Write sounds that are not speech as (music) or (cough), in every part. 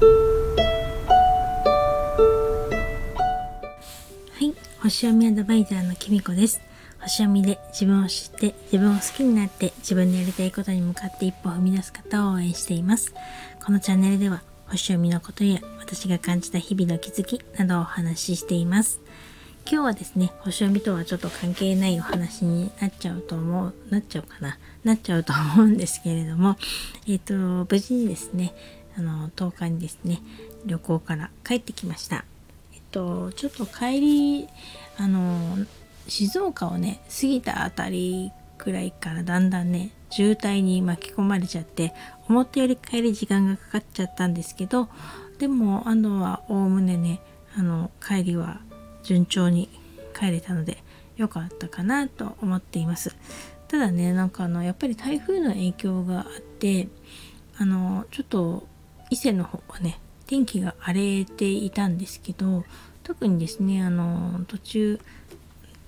はい。星読みアドバイザーのきみこです。星読みで自分を知って自分を好きになって自分でやりたいことに向かって一歩踏み出す方を応援しています。このチャンネルでは星読みのことや私が感じた日々の気づきなどをお話ししています。今日はですね星読みとはちょっと関係ないお話になっちゃうと思うなっちゃうかななっちゃうと思うんですけれどもえっ、ー、と無事にですねあの10日にですね旅行から帰ってきました。えっとちょっと帰りあの静岡をね過ぎたあたりくらいからだんだんね渋滞に巻き込まれちゃって思ったより帰り時間がかかっちゃったんですけどでもあのはおおむねねあの帰りは順調に帰れたので良かったかなと思っています。ただねなんかあのやっぱり台風の影響があってあのちょっと伊勢の方はね天気が荒れていたんですけど特にですねあの途中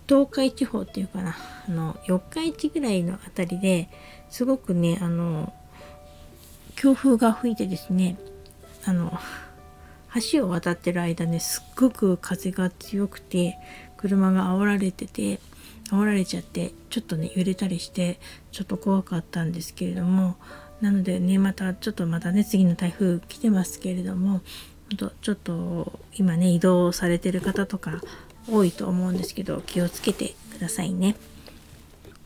東海地方っていうかなあの四日市ぐらいの辺りですごくねあの強風が吹いてですねあの橋を渡ってる間ねすっごく風が強くて車が煽られてて煽られちゃってちょっとね揺れたりしてちょっと怖かったんですけれどもなのでねまたちょっとまたね次の台風来てますけれどもちょっと今ね移動されてる方とか多いと思うんですけど気をつけてくださいね。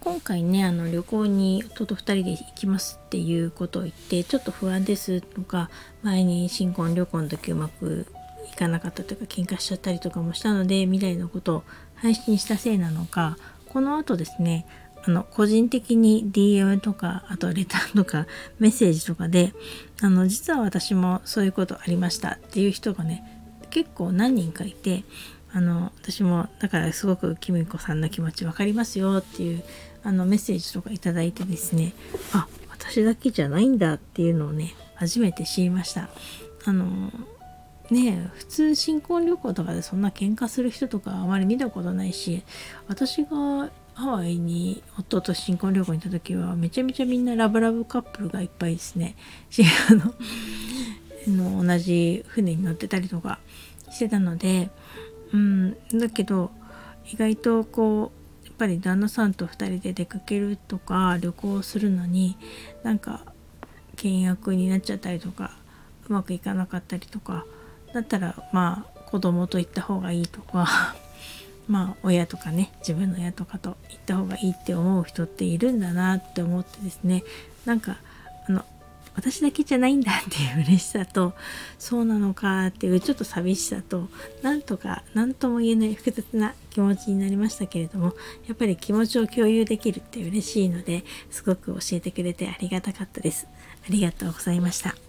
今回ねあの旅行に夫と2人で行きますっていうことを言ってちょっと不安ですとか前に新婚旅行の時うまくいかなかったとか喧嘩しちゃったりとかもしたので未来のことを配信したせいなのかこの後ですねあの個人的に DM とかあとレターとかメッセージとかであの実は私もそういうことありましたっていう人がね結構何人かいてあの私もだからすごくきみこさんの気持ち分かりますよっていうあのメッセージとか頂いてですねあ私だけじゃないんだっていうのをね初めて知りました。あのね普通新婚旅行とかでそんな喧嘩する人とかあまり見たことないし私がハワイに夫と新婚旅行に行った時はめちゃめちゃみんなラブラブカップルがいっぱいですね。(laughs) あのの同じ船に乗ってたりとかしてたのでうんだけど意外とこうやっぱり旦那さんと2人で出かけるとか旅行するのになんか倹約になっちゃったりとかうまくいかなかったりとかだったらまあ子供と行った方がいいとか。まあ親とかね自分の親とかと行った方がいいって思う人っているんだなって思ってですね。なんかあの私だけじゃないんだっていう嬉しさとそうなのかっていうちょっと寂しさとなんとか何とも言えない複雑な気持ちになりましたけれどもやっぱり気持ちを共有できるって嬉しいのですごく教えてくれてありがたかったです。ありがとうございました。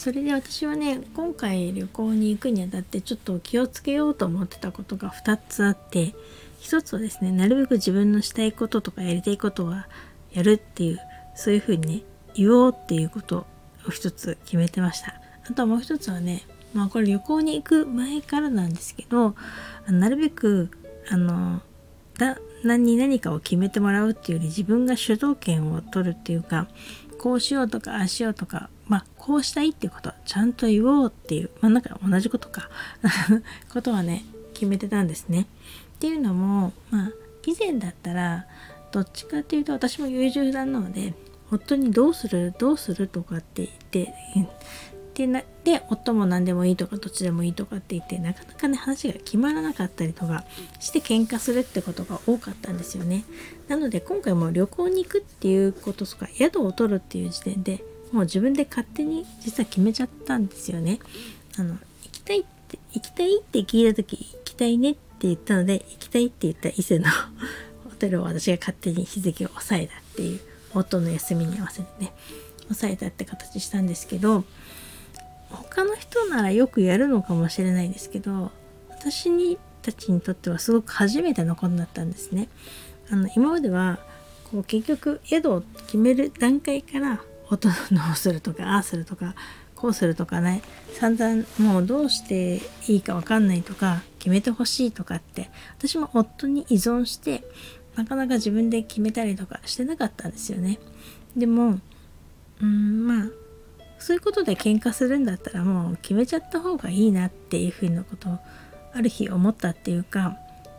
それで私はね今回旅行に行くにあたってちょっと気をつけようと思ってたことが2つあって1つはですねなるべく自分のしたいこととかやりたいことはやるっていうそういうふうにね言おうっていうことを一つ決めてました。あともう一つはねまあこれ旅行に行く前からなんですけどなるべくあのだ何に何かを決めてもらうっていうより自分が主導権を取るっていうかこうしようとかああしようとかまあこうしたいっていうことちゃんと言おうっていうまあなんか同じことか (laughs) ことはね決めてたんですね。っていうのもまあ以前だったらどっちかっていうと私も優柔不断なので夫にどうするどうするとかって言ってでなで夫も何でもいいとかどっちでもいいとかって言ってなかなかね話が決まらなかったりとかして喧嘩するってことが多かったんですよねなので今回も旅行に行くっていうこととか宿を取るっていう時点でもう自分で勝手に実は決めちゃったんですよねあの行きたいって行きたいって聞いた時行きたいねって言ったので行きたいって言った伊勢の (laughs) ホテルを私が勝手に日付を抑えたっていう夫の休みに合わせてね抑えたって形したんですけど他の人ならよくやるのかもしれないですけど私にたちにとってはすごく初めてのことだったんですね。あの今まではこう結局宿を決める段階から音のするとかああするとかこうするとかね散々もうどうしていいか分かんないとか決めてほしいとかって私も夫に依存してなかなか自分で決めたりとかしてなかったんですよね。でもうんまあそういうことで喧嘩するんだったらもう決めちゃった方がいいなっていうふうなことをある日思ったっていうか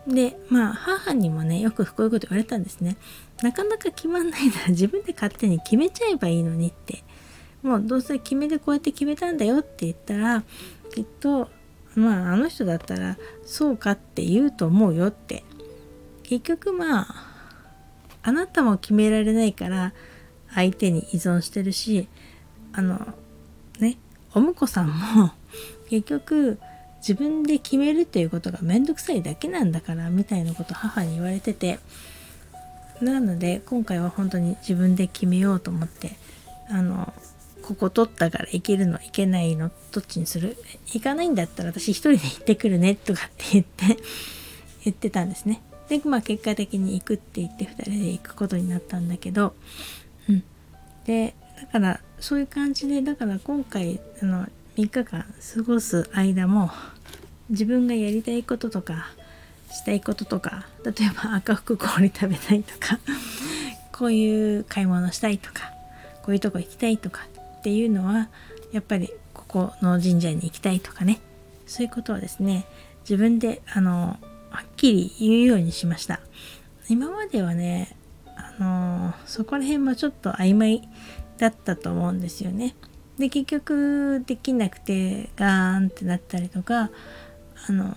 でまあ母にもねよくこういうこと言われたんですねなかなか決まんないなら (laughs) 自分で勝手に決めちゃえばいいのにって。もうどうせ決めでこうやって決めたんだよって言ったらきっとまああの人だったらそうかって言うと思うよって。結局まああなたも決められないから相手に依存してるしあのねお婿さんも (laughs) 結局自分で決めるっていうことが面倒くさいだけなんだからみたいなこと母に言われてて。なので今回は本当に自分で決めようと思ってあのここ取ったから行けるの行けないのどっちにする？行かないんだったら私一人で行ってくるねとかって言って (laughs) 言ってたんですね。でまあ結果的に行くって言って2人で行くことになったんだけどうん。でだからそういう感じでだから今回あの3日間過ごす間も自分がやりたいこととかしたいこととか例えば赤福氷食べたいとかこういう買い物したいとかこういうとこ行きたいとかっていうのはやっぱりここの神社に行きたいとかね。そういうことはですね自分であのはっきり言うようにしました。今まではねあのそこら辺もちょっと曖昧だったと思うんですよね。で結局できなくてガーンってなったりとかあの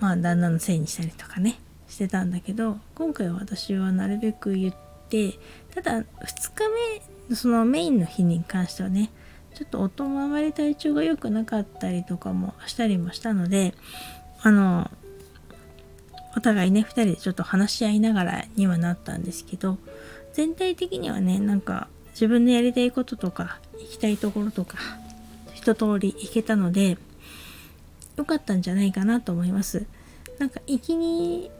まあ旦那のせいにしたりとかねしてたんだけど今回は私はなるべく言ってただ2日目そのメインの日に関してはねちょっと夫もあまり体調が良くなかったりとかもしたりもしたのであのお互いね2人でちょっと話し合いながらにはなったんですけど全体的にはねなんか自分のやりたいこととか行きたいところとか一通り行けたので良かったんじゃないかなと思いますなんか行きに行っ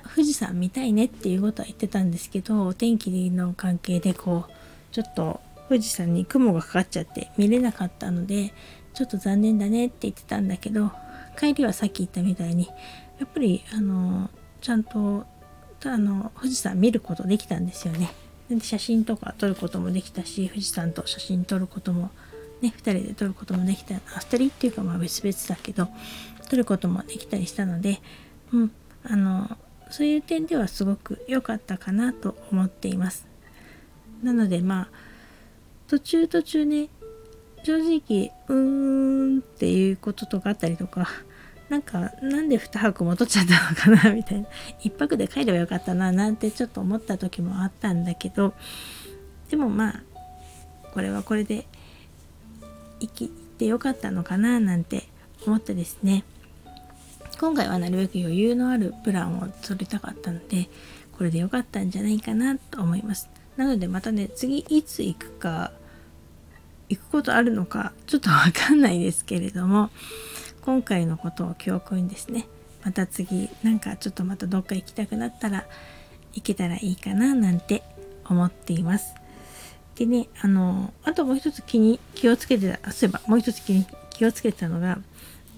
た富士山見たいねっていうことは言ってたんですけどお天気の関係でこうちょっと富士山に雲がかかっちゃって見れなかったのでちょっと残念だねって言ってたんだけど帰りはさっき言ったみたいにやっぱりあのちゃんとあの富士山見ることできたんですよね。で写真とか撮ることもできたし富士山と写真撮ることもね2人で撮ることもできたあ2人っていうかまあ別々だけど撮ることもできたりしたので、うん、あのそういう点ではすごく良かったかなと思っています。なのでまあ途中途中ね正直うーんっていうこととかあったりとかなんかなんで2泊も取っちゃったのかなみたいな1泊で帰ればよかったななんてちょっと思った時もあったんだけどでもまあこれはこれで生きてよかったのかななんて思ってですね。今回はなるべく余裕のあるプランを取りたかったのでこれでよかったんじゃないかなと思います。なのでまたね次いつ行くか行くことあるのかちょっとわかんないですけれども今回のことを教訓にですね。また次なんかちょっとまたどっか行きたくなったら行けたらいいかななんて思っています。でねあのあともう一つ気に気をつけてたそういえばもう一つ気に気をつけてたのが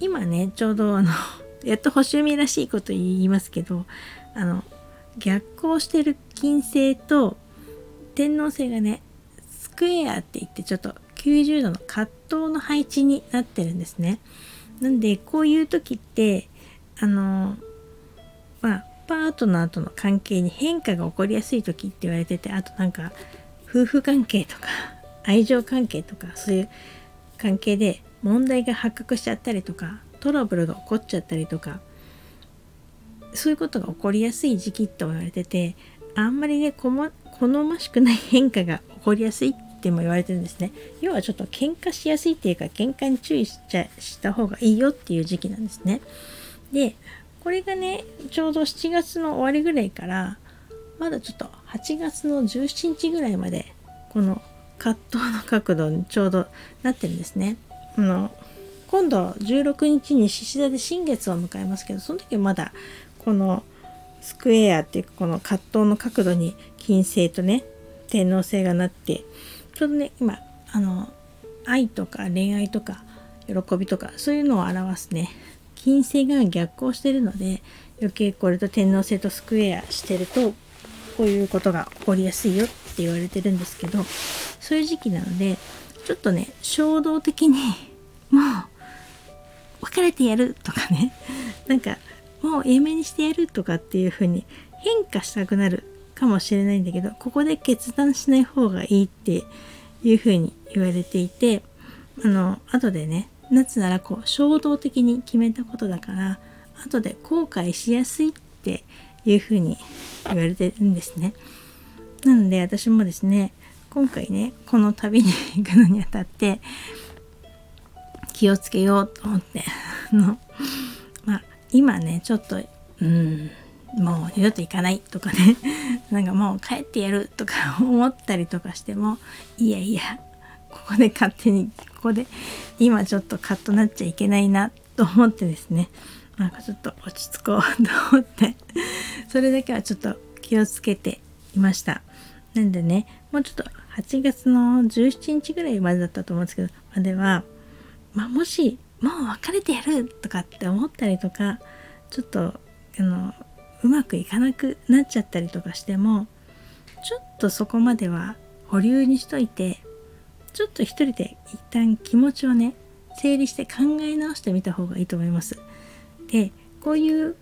今ねちょうどあの (laughs) やっと星読みらしいこと言いますけどあの逆行してる金星と天王星がねスクエアって言ってちょっと90度の葛藤の配置になってるんですね。なんでこういう時ってあのまあパートナーとの関係に変化が起こりやすい時って言われててあとなんか夫婦関係とか愛情関係とかそういう関係で問題が発覚しちゃったりとかトラブルが起こっちゃったりとかそういうことが起こりやすい時期と言われててあんまりね好ましくない変化が起こりやすいっても言われてるんですね。要はちょっと喧嘩しやすいっていうか喧嘩に注意しちゃした方がいいよっていう時期なんですね。でこれがねちょうど7月の終わりぐらいからまだちょっと8月の17日ぐらいまでこの葛藤の角度にちょうどなってるんですね。あの今度16日に獅子座で新月を迎えますけどその時はまだこのスクエアっていうこの葛藤の角度に金星とね天王星がなってちょうどね今あの愛とか恋愛とか喜びとかそういうのを表すね金星が逆行してるので余計これと天王星とスクエアしてるとこういうことが起こりやすいよって言われてるんですけどそういう時期なのでちょっとね衝動的に (laughs) もう別れてやるとかね (laughs) なんかもうやめにしてやるとかっていう風に変化したくなるかもしれないんだけどここで決断しない方がいいっていう風に言われていてあの後でね夏ならこう衝動的に決めたことだから後で後悔しやすいっていう風に言われてるんですね。なので私もですね今回ねこの旅に行くのにあたって気をつけようと思ってのまあ今ねちょっとうんもう二度と行かないとかねなんかもう帰ってやるとか (laughs) 思ったりとかしてもいやいやここで勝手にここで今ちょっとカッとなっちゃいけないなと思ってですねなんかちょっと落ち着こうと思って (laughs) それだけはちょっと気をつけていましたなんでねもうちょっと8月の17日ぐらいまでだったと思うんですけどまでは、まあ、もしもう別れてやるとかって思ったりとかちょっとあのうまくいかなくなっちゃったりとかしてもちょっとそこまでは保留にしといてちょっと一人で一旦気持ちをね整理して考え直してみた方がいいと思います。でこういう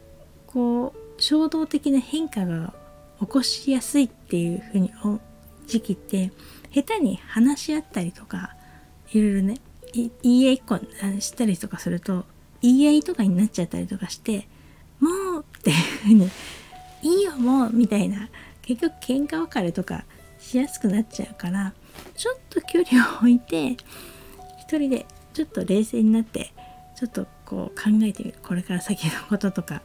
こう衝動的な変化が起こしやすいっていうふうに時期って下手に話し合ったりとかいろいろね言い合いっこしたりとかすると言い合いとかになっちゃったりとかしてもうっていうふうにいいよもうみたいな結局喧嘩別れとかしやすくなっちゃうからちょっと距離を置いて一人でちょっと冷静になってちょっとこう考えてみるこれから先のこととか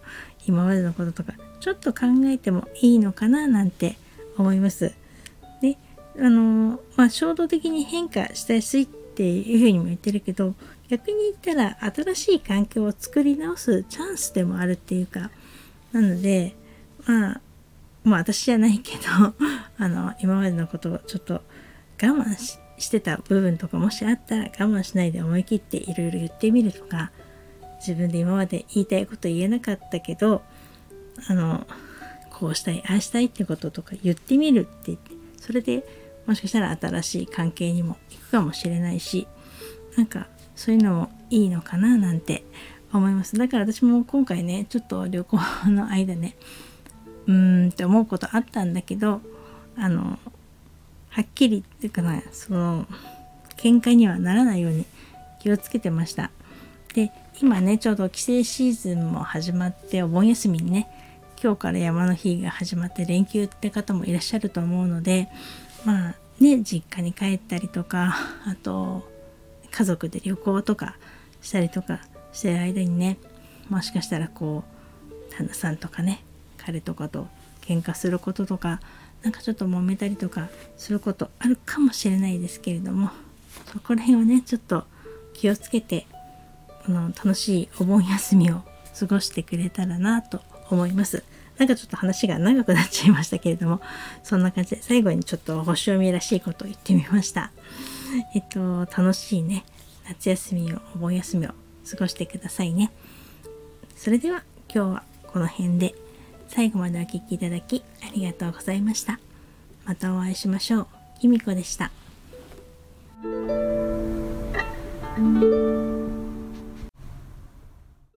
今までのこととかちょっと考えてもいいのかななんて思います。であのまあ衝動的に変化しやすいっていうふうにも言ってるけど逆に言ったら新しい環境を作り直すチャンスでもあるっていうかなのでまあまあ私じゃないけど (laughs) あの今までのことをちょっと我慢してた部分とかもしあったら我慢しないで思い切っていろいろ言ってみるとか自分で今まで言いたいこと言えなかったけどあのこうしたいああしたいってこととか言ってみるって言ってそれでもしかしたら新しい関係にも行くかもしれないしなんかそういうのもいいのかななんて思います。だから私も今回ねちょっと旅行の間ねうーんって思うことあったんだけどあのはっきりっていうかなその喧嘩にはならないように気をつけてました。で今ねちょうど帰省シーズンも始まってお盆休みにね今日から山の日が始まって連休って方もいらっしゃると思うのでまあね実家に帰ったりとかあと家族で旅行とかしたりとかしてる間にねもしかしたらこう旦那さんとかね彼とかと喧嘩することとかなんかちょっと揉めたりとかすることあるかもしれないですけれどもそこら辺をねちょっと気をつけてこの楽しいお盆休みを過ごしてくれたらなと思います。なんかちょっと話が長くなっちゃいましたけれどもそんな感じで最後にちょっと星読みらしいことを言ってみました。えっと楽しいね夏休みをお盆休みを過ごしてくださいね。それでは今日はこの辺で最後までお聴きいただきありがとうございました。またお会いしましょう。きみこでした。